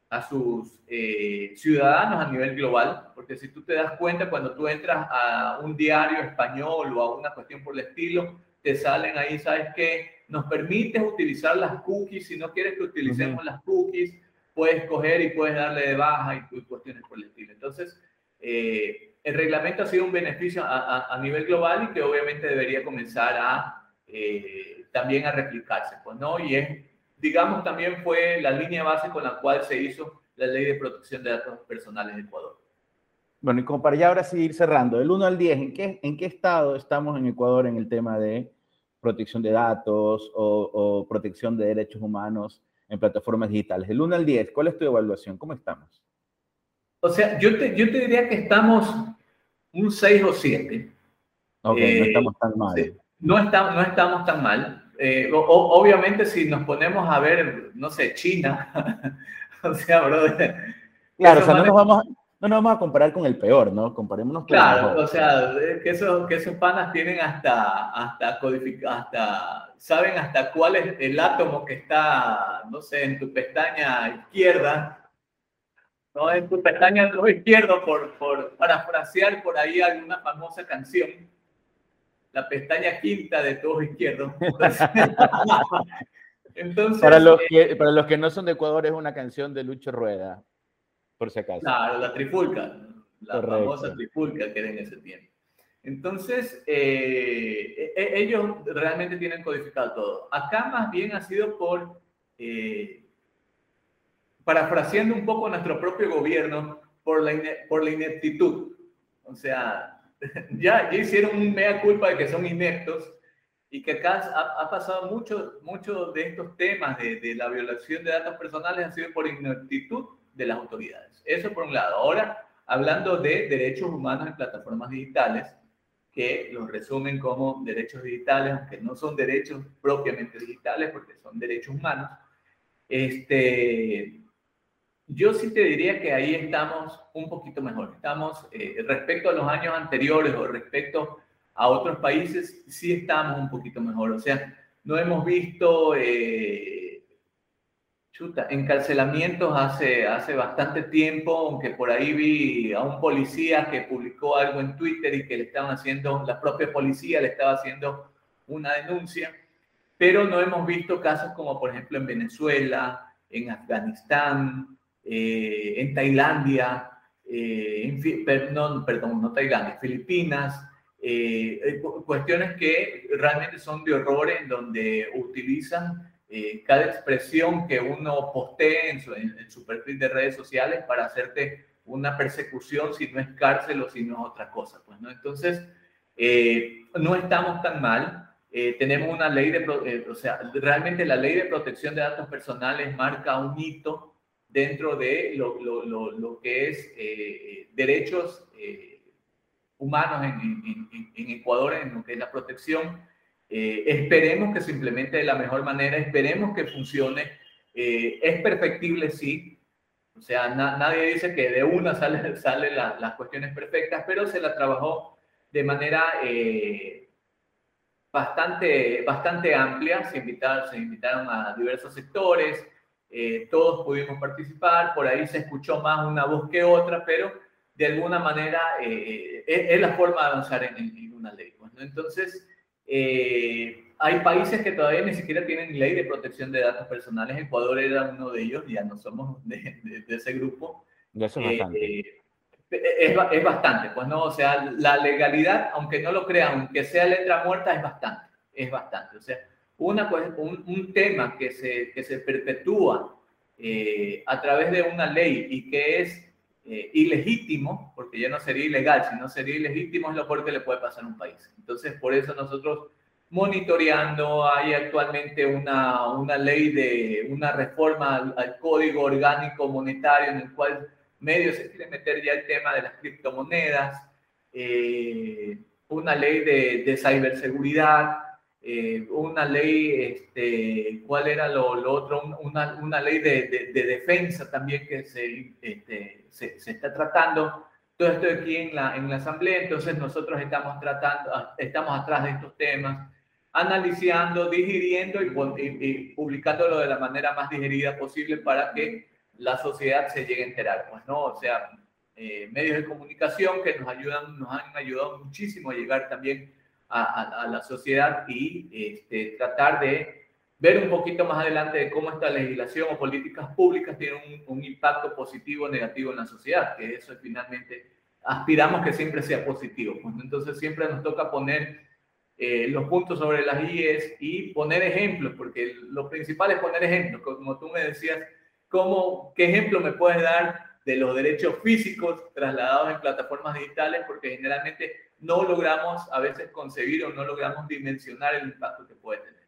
a sus eh, ciudadanos a nivel global, porque si tú te das cuenta, cuando tú entras a un diario español o a una cuestión por el estilo, te salen ahí, ¿sabes qué? Nos permites utilizar las cookies, si no quieres que utilicemos las cookies, puedes coger y puedes darle de baja y, cuestiones por el estilo. Entonces, eh, el reglamento ha sido un beneficio a, a, nivel global y que obviamente debería comenzar a eh, también a replicarse, pues, ¿no? Y es, digamos, también fue la línea base con la cual se hizo la ley de protección de datos personales de Ecuador. Bueno, y como para ya ahora sí ir cerrando, del 1 al 10, ¿en qué, ¿en qué estado estamos en Ecuador en el tema de protección de datos o, o protección de derechos humanos en plataformas digitales? Del 1 al 10, ¿cuál es tu evaluación? ¿Cómo estamos? O sea, yo te, yo te diría que estamos un 6 o 7. Ok, no eh, estamos tan mal. no, está, no estamos tan mal. Eh, obviamente, si nos ponemos a ver, no sé, China, o sea, brother. Claro, o sea, no nos, vamos, no nos vamos a comparar con el peor, ¿no? Comparémonos con Claro, o sea, que esos, que esos panas tienen hasta, hasta hasta, saben hasta cuál es el átomo que está, no sé, en tu pestaña izquierda ¿no? En tu pestaña izquierdo, por, por parafrasear por ahí alguna famosa canción, la pestaña quinta de tu ojo izquierdo. Entonces, para, los eh, que, para los que no son de Ecuador, es una canción de Lucho Rueda, por si acaso. Claro, la trifulca, la famosa trifulca que era en ese tiempo. Entonces, eh, e, e, ellos realmente tienen codificado todo. Acá más bien ha sido por eh, parafraseando un poco nuestro propio gobierno por la, por la ineptitud. O sea, ya, ya hicieron un mea culpa de que son ineptos y que acá ha, pasado mucho, mucho de estos temas de, de, la violación de datos personales han sido por ineptitud de las autoridades. Eso por un lado. Ahora, hablando de derechos humanos en plataformas digitales, que los resumen como derechos digitales, aunque no son derechos propiamente digitales, porque son derechos humanos, este, yo sí te diría que ahí estamos un poquito mejor. Estamos, eh, respecto a los años anteriores o respecto a otros países, sí estamos un poquito mejor. O sea, no hemos visto, eh, chuta, encarcelamientos hace, hace bastante tiempo, aunque por ahí vi a un policía que publicó algo en Twitter y que le estaban haciendo, la propia policía le estaba haciendo una denuncia, pero no hemos visto casos como por ejemplo en Venezuela, en Afganistán, eh, en Tailandia, eh, en, perdón, perdón, no Tailandia, Filipinas, eh, cuestiones que realmente son de horror en donde utilizan cada expresión que uno postee en su, en, su, perfil de redes sociales para hacerte una persecución si no es cárcel o si no es otra cosa. Pues, ¿no? Entonces, no estamos tan mal. tenemos una ley de, o sea, realmente la ley de protección de datos personales marca un hito dentro de lo, lo, lo, que es eh, derechos eh, humanos en, en, Ecuador, en lo que es la protección. Eh, esperemos que se implemente de la mejor manera, esperemos que funcione. es perfectible, sí. O sea, nadie dice que de una salen sale las cuestiones perfectas, pero se la trabajó de manera bastante, bastante amplia. Se invitaron, se invitaron a diversos sectores, eh, todos pudimos participar, por ahí se escuchó más una voz que otra, pero de alguna manera eh, eh, es, la forma de avanzar en, una ley. Pues, Entonces, hay países que todavía ni siquiera tienen ley de protección de datos personales. Ecuador era uno de ellos, ya no somos de, ese grupo. Es bastante. Es, bastante, pues no, o sea, la legalidad, aunque no lo crean, aunque sea letra muerta, es bastante, es bastante. O sea, una, un, un tema que se, que se perpetúa eh, a través de una ley y que es eh, ilegítimo, porque ya no sería ilegal, sino sería ilegítimo, es lo peor que le puede pasar a un país. Entonces, por eso nosotros monitoreando, hay actualmente una, una ley de una reforma al, código orgánico monetario en el cual medio se quiere meter ya el tema de las criptomonedas, eh, una ley de, de ciberseguridad, eh, una ley, este, ¿cuál era lo, otro? Una, una ley de, de, defensa también que se, este, se, se, está tratando. todo esto aquí en la, en la asamblea, entonces nosotros estamos tratando, estamos atrás de estos temas, analizando, digiriendo y, y, publicándolo de la manera más digerida posible para que la sociedad se llegue a enterar, pues, ¿no? O sea, eh, medios de comunicación que nos ayudan, nos han ayudado muchísimo a llegar también a, la sociedad y este, tratar de ver un poquito más adelante de cómo esta legislación o políticas públicas tienen un, impacto positivo o negativo en la sociedad, que eso finalmente aspiramos que siempre sea positivo. Pues, entonces siempre nos toca poner eh, los puntos sobre las IES y poner ejemplos, porque lo principal es poner ejemplos, como tú me decías, ¿cómo, ¿qué ejemplo me puedes dar de los derechos físicos trasladados en plataformas digitales? Porque generalmente no logramos a veces concebir o no logramos dimensionar el impacto que puede tener.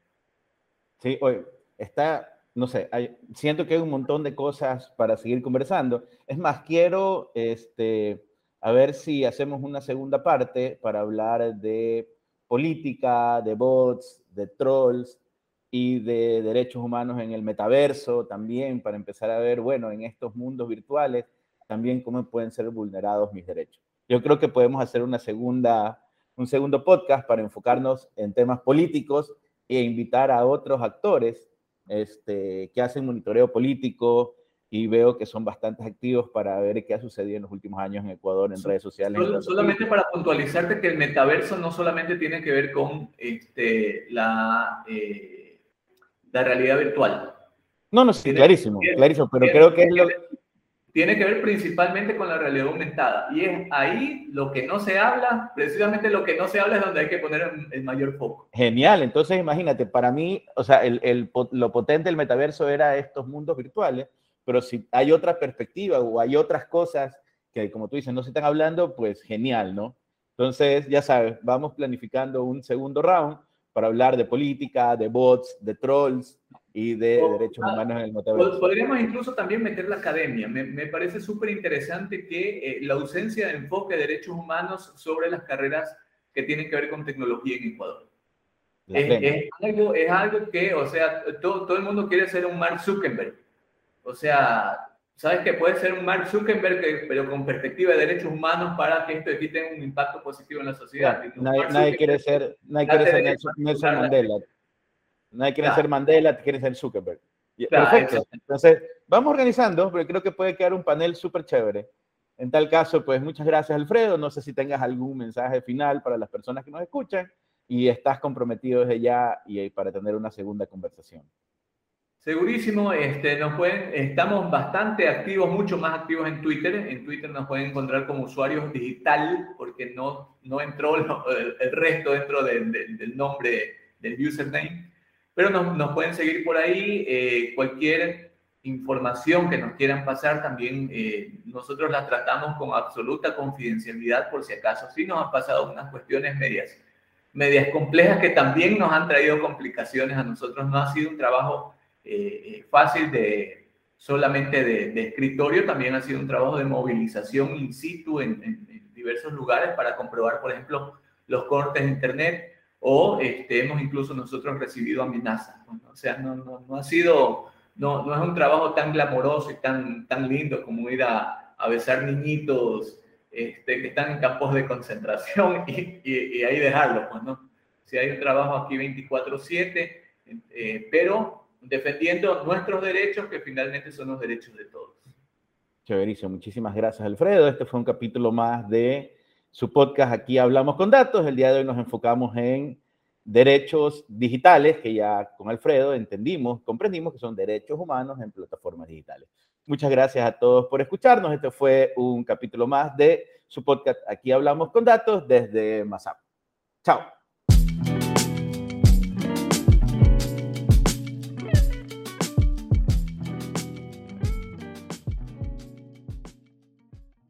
Sí, hoy está, no sé, siento que hay un montón de cosas para seguir conversando. Es más, quiero este, a ver si hacemos una segunda parte para hablar de política, de bots, de trolls y de derechos humanos en el metaverso también, para empezar a ver, bueno, en estos mundos virtuales, también cómo pueden ser vulnerados mis derechos. Yo creo que podemos hacer una segunda, un segundo podcast para enfocarnos en temas políticos e invitar a otros actores este, que hacen monitoreo político, y veo que son bastante activos para ver qué ha sucedido en los últimos años en Ecuador en redes sociales. solamente para puntualizarte que el metaverso no solamente tiene que ver con este, la, eh, la realidad virtual. No, no, sí, clarísimo, clarísimo, pero creo que es lo... Tiene que ver principalmente con la realidad aumentada y es ahí lo que no se habla, precisamente lo que no se habla es donde hay que poner el mayor foco. Genial, entonces imagínate, para mí, o sea, lo potente del metaverso era estos mundos virtuales, pero si hay otra perspectiva o hay otras cosas que, como tú dices, no se están hablando, pues genial, ¿no? Entonces, ya sabes, vamos planificando un segundo round para hablar de política, de bots, de trolls y de derechos ah, humanos en el metaverso. Podríamos incluso también meter la academia. Me, me parece súper interesante que eh, la ausencia de enfoque de derechos humanos sobre las carreras que tienen que ver con tecnología en Ecuador. Es, algo, es, algo, que, o sea, todo, todo el mundo quiere ser un Mark Zuckerberg o sea, sabes que puede ser un Mark Zuckerberg, pero con perspectiva de derechos humanos para que esto aquí tenga un impacto positivo en la sociedad. nadie, quiere ser, nadie quiere ser Nelson, Mandela. Nadie quiere ser Mandela, quiere ser Zuckerberg. Perfecto. Entonces, vamos organizando, pero creo que puede quedar un panel súper chévere. En tal caso, pues muchas gracias, Alfredo. No sé si tengas algún mensaje final para las personas que nos escuchan y estás comprometido desde ya y para tener una segunda conversación. Segurísimo, este, nos pueden, estamos bastante activos, mucho más activos en Twitter. En Twitter nos pueden encontrar como usuarios digital, porque no, no entró el, resto dentro del nombre del username. Pero nos, nos pueden seguir por ahí. Eh, cualquier información que nos quieran pasar, también eh, nosotros la tratamos con absoluta confidencialidad, por si acaso. Sí nos han pasado unas cuestiones medias, medias complejas que también nos han traído complicaciones a nosotros. No ha sido un trabajo eh, eh, fácil de solamente de, escritorio, también ha sido un trabajo de movilización in situ en, diversos lugares para comprobar, por ejemplo, los cortes de Internet o este, hemos incluso nosotros recibido amenazas. O sea, no, no, no ha sido, no, no, es un trabajo tan glamoroso y tan, tan lindo como ir a, a besar niñitos este, que están en campos de concentración y, y, ahí dejarlo. Pues, ¿no? Si hay un trabajo aquí 24/7, eh, pero defendiendo nuestros derechos, que finalmente son los derechos de todos. Chéverísimo, muchísimas gracias Alfredo. Este fue un capítulo más de su podcast Aquí hablamos con datos. El día de hoy nos enfocamos en derechos digitales, que ya con Alfredo entendimos, comprendimos que son derechos humanos en plataformas digitales. Muchas gracias a todos por escucharnos. Este fue un capítulo más de su podcast Aquí hablamos con datos desde Masap. Chao.